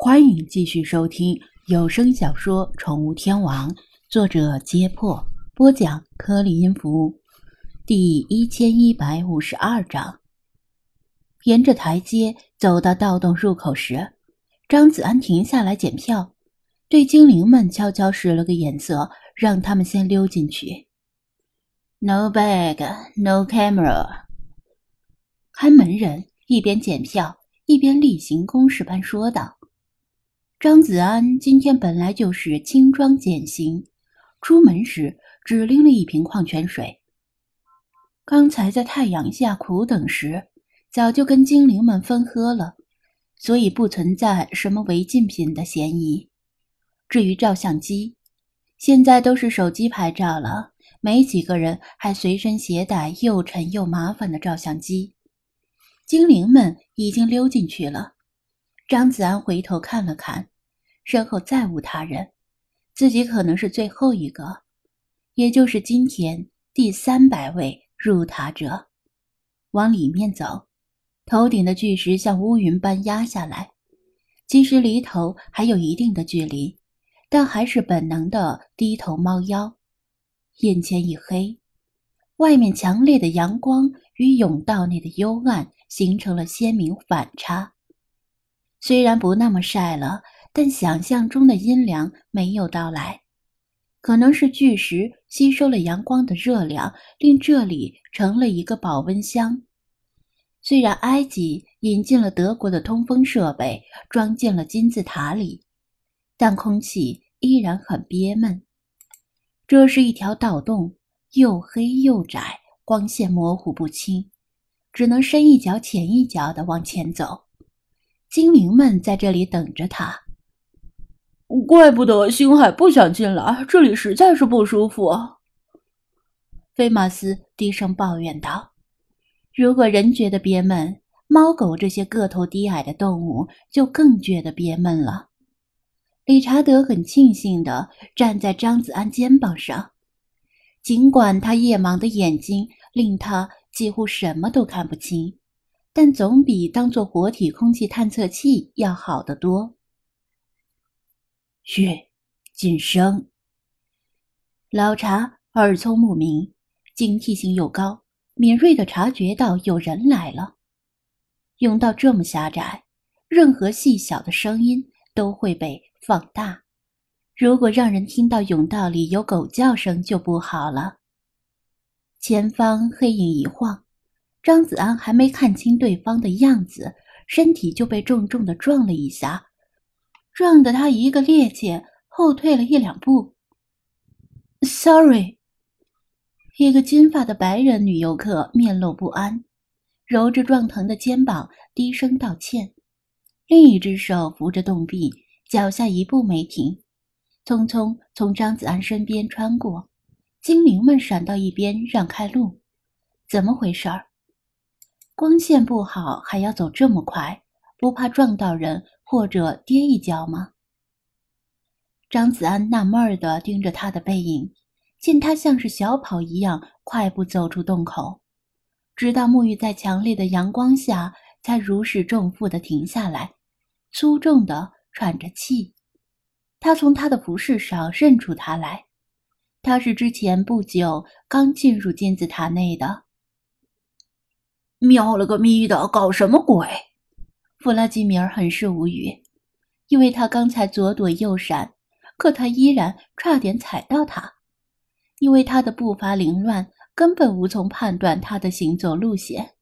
欢迎继续收听有声小说《宠物天王》，作者：揭破，播讲：颗粒音符，第一千一百五十二章。沿着台阶走到盗洞入口时，张子安停下来检票，对精灵们悄悄使了个眼色，让他们先溜进去。No bag, no camera。看门人一边检票，一边例行公事般说道。张子安今天本来就是轻装简行，出门时只拎了一瓶矿泉水。刚才在太阳下苦等时，早就跟精灵们分喝了，所以不存在什么违禁品的嫌疑。至于照相机，现在都是手机拍照了，没几个人还随身携带又沉又麻烦的照相机。精灵们已经溜进去了。张子安回头看了看，身后再无他人，自己可能是最后一个，也就是今天第三百位入塔者。往里面走，头顶的巨石像乌云般压下来，其实离头还有一定的距离，但还是本能的低头猫腰。眼前一黑，外面强烈的阳光与甬道内的幽暗形成了鲜明反差。虽然不那么晒了，但想象中的阴凉没有到来。可能是巨石吸收了阳光的热量，令这里成了一个保温箱。虽然埃及引进了德国的通风设备，装进了金字塔里，但空气依然很憋闷。这是一条盗洞，又黑又窄，光线模糊不清，只能深一脚浅一脚的往前走。精灵们在这里等着他。怪不得星海不想进来，这里实在是不舒服。菲马斯低声抱怨道：“如果人觉得憋闷，猫狗这些个头低矮的动物就更觉得憋闷了。”理查德很庆幸地站在张子安肩膀上，尽管他夜盲的眼睛令他几乎什么都看不清。但总比当做活体空气探测器要好得多。嘘，谨声。老茶耳聪目明，警惕性又高，敏锐地察觉到有人来了。甬道这么狭窄，任何细小的声音都会被放大。如果让人听到甬道里有狗叫声，就不好了。前方黑影一晃。张子安还没看清对方的样子，身体就被重重的撞了一下，撞得他一个趔趄，后退了一两步。Sorry，一个金发的白人女游客面露不安，揉着撞疼的肩膀，低声道歉，另一只手扶着洞壁，脚下一步没停，匆匆从张子安身边穿过。精灵们闪到一边，让开路。怎么回事儿？光线不好，还要走这么快，不怕撞到人或者跌一跤吗？张子安纳闷地盯着他的背影，见他像是小跑一样快步走出洞口，直到沐浴在强烈的阳光下，才如释重负地停下来，粗重地喘着气。他从他的服饰上认出他来，他是之前不久刚进入金字塔内的。喵了个咪的，搞什么鬼？弗拉基米尔很是无语，因为他刚才左躲右闪，可他依然差点踩到他，因为他的步伐凌乱，根本无从判断他的行走路线。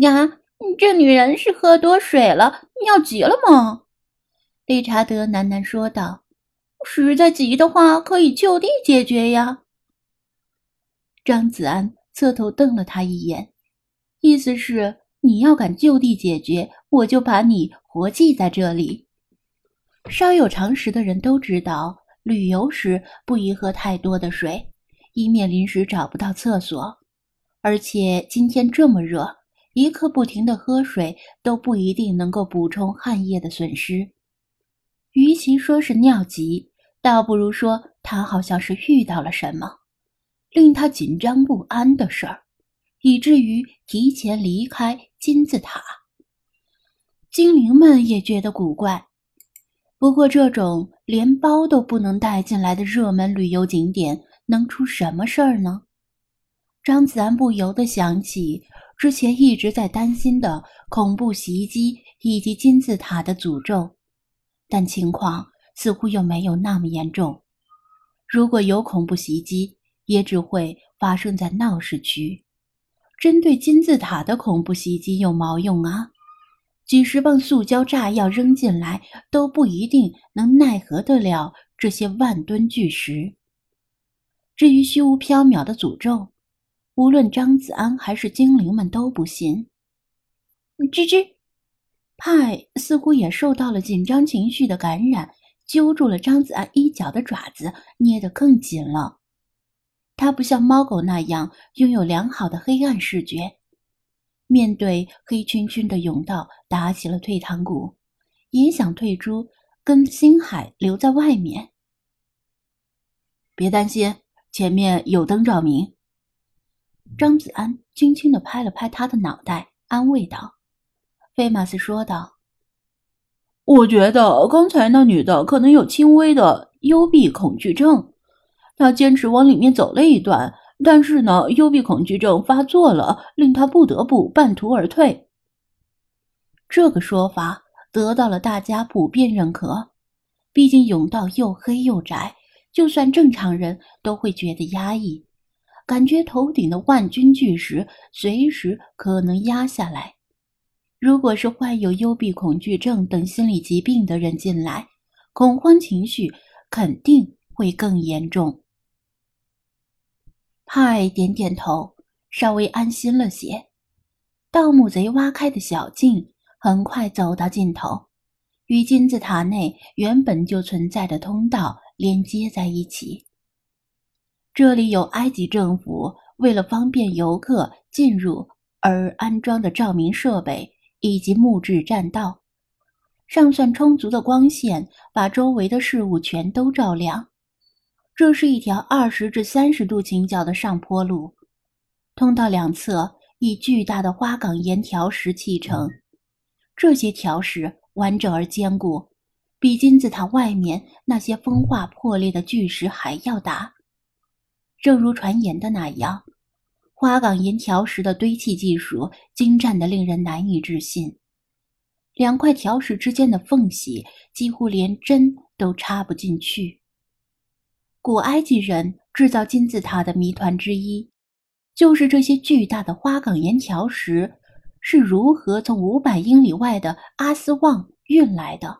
呀，这女人是喝多水了，尿急了吗？理查德喃喃说道：“实在急的话，可以就地解决呀。”张子安侧头瞪了他一眼。意思是你要敢就地解决，我就把你活祭在这里。稍有常识的人都知道，旅游时不宜喝太多的水，以免临时找不到厕所。而且今天这么热，一刻不停的喝水都不一定能够补充汗液的损失。与其说是尿急，倒不如说他好像是遇到了什么令他紧张不安的事儿。以至于提前离开金字塔。精灵们也觉得古怪。不过，这种连包都不能带进来的热门旅游景点，能出什么事儿呢？张子安不由得想起之前一直在担心的恐怖袭击以及金字塔的诅咒，但情况似乎又没有那么严重。如果有恐怖袭击，也只会发生在闹市区。针对金字塔的恐怖袭击有毛用啊？几十磅塑胶炸药扔进来都不一定能奈何得了这些万吨巨石。至于虚无缥缈的诅咒，无论张子安还是精灵们都不信。吱吱，派似乎也受到了紧张情绪的感染，揪住了张子安衣角的爪子，捏得更紧了。他不像猫狗那样拥有良好的黑暗视觉。面对黑黢黢的甬道，打起了退堂鼓，也想退出，跟星海留在外面。别担心，前面有灯照明。张子安轻轻的拍了拍他的脑袋，安慰道：“菲马斯说道，我觉得刚才那女的可能有轻微的幽闭恐惧症，他坚持往里面走了一段。”但是呢，幽闭恐惧症发作了，令他不得不半途而退。这个说法得到了大家普遍认可。毕竟甬道又黑又窄，就算正常人都会觉得压抑，感觉头顶的万钧巨石随时可能压下来。如果是患有幽闭恐惧症等心理疾病的人进来，恐慌情绪肯定会更严重。派点点头，稍微安心了些。盗墓贼挖开的小径很快走到尽头，与金字塔内原本就存在的通道连接在一起。这里有埃及政府为了方便游客进入而安装的照明设备，以及木质栈道，尚算充足的光线把周围的事物全都照亮。这是一条二十至三十度倾角的上坡路，通道两侧以巨大的花岗岩条石砌成。这些条石完整而坚固，比金字塔外面那些风化破裂的巨石还要大。正如传言的那样，花岗岩条石的堆砌技术精湛的令人难以置信。两块条石之间的缝隙几乎连针都插不进去。古埃及人制造金字塔的谜团之一，就是这些巨大的花岗岩条石是如何从五百英里外的阿斯旺运来的，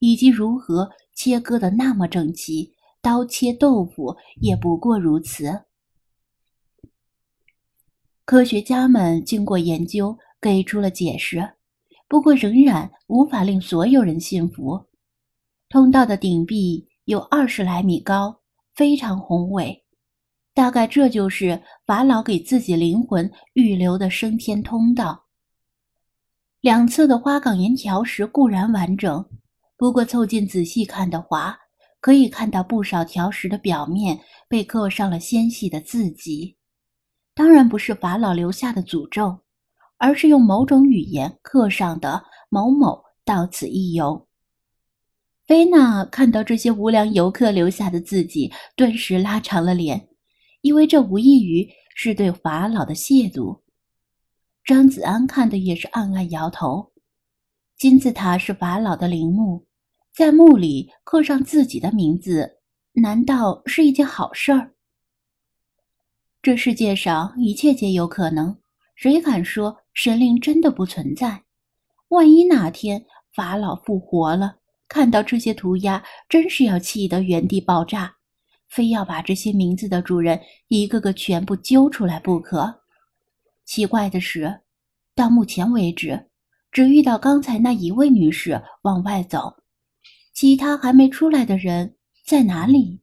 以及如何切割的那么整齐，刀切豆腐也不过如此。科学家们经过研究，给出了解释，不过仍然无法令所有人信服。通道的顶壁有二十来米高。非常宏伟，大概这就是法老给自己灵魂预留的升天通道。两侧的花岗岩条石固然完整，不过凑近仔细看的话，可以看到不少条石的表面被刻上了纤细的字迹。当然不是法老留下的诅咒，而是用某种语言刻上的“某某到此一游”。菲娜看到这些无良游客留下的字迹，顿时拉长了脸，因为这无异于是对法老的亵渎。张子安看的也是暗暗摇头。金字塔是法老的陵墓，在墓里刻上自己的名字，难道是一件好事儿？这世界上一切皆有可能，谁敢说神灵真的不存在？万一哪天法老复活了？看到这些涂鸦，真是要气得原地爆炸，非要把这些名字的主人一个个全部揪出来不可。奇怪的是，到目前为止，只遇到刚才那一位女士往外走，其他还没出来的人在哪里？